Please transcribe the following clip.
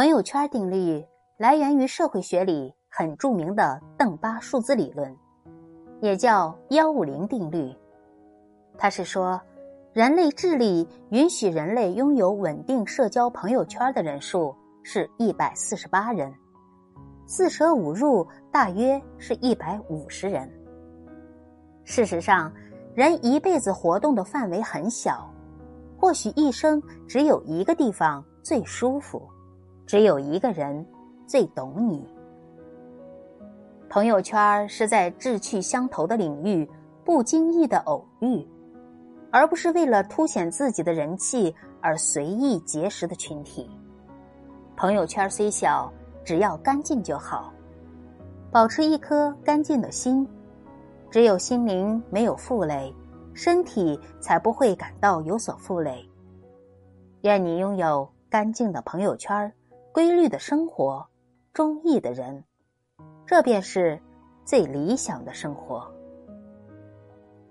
朋友圈定律来源于社会学里很著名的邓巴数字理论，也叫幺五零定律。它是说，人类智力允许人类拥有稳定社交朋友圈的人数是一百四十八人，四舍五入大约是一百五十人。事实上，人一辈子活动的范围很小，或许一生只有一个地方最舒服。只有一个人最懂你。朋友圈是在志趣相投的领域不经意的偶遇，而不是为了凸显自己的人气而随意结识的群体。朋友圈虽小，只要干净就好。保持一颗干净的心，只有心灵没有负累，身体才不会感到有所负累。愿你拥有干净的朋友圈。规律的生活，中意的人，这便是最理想的生活。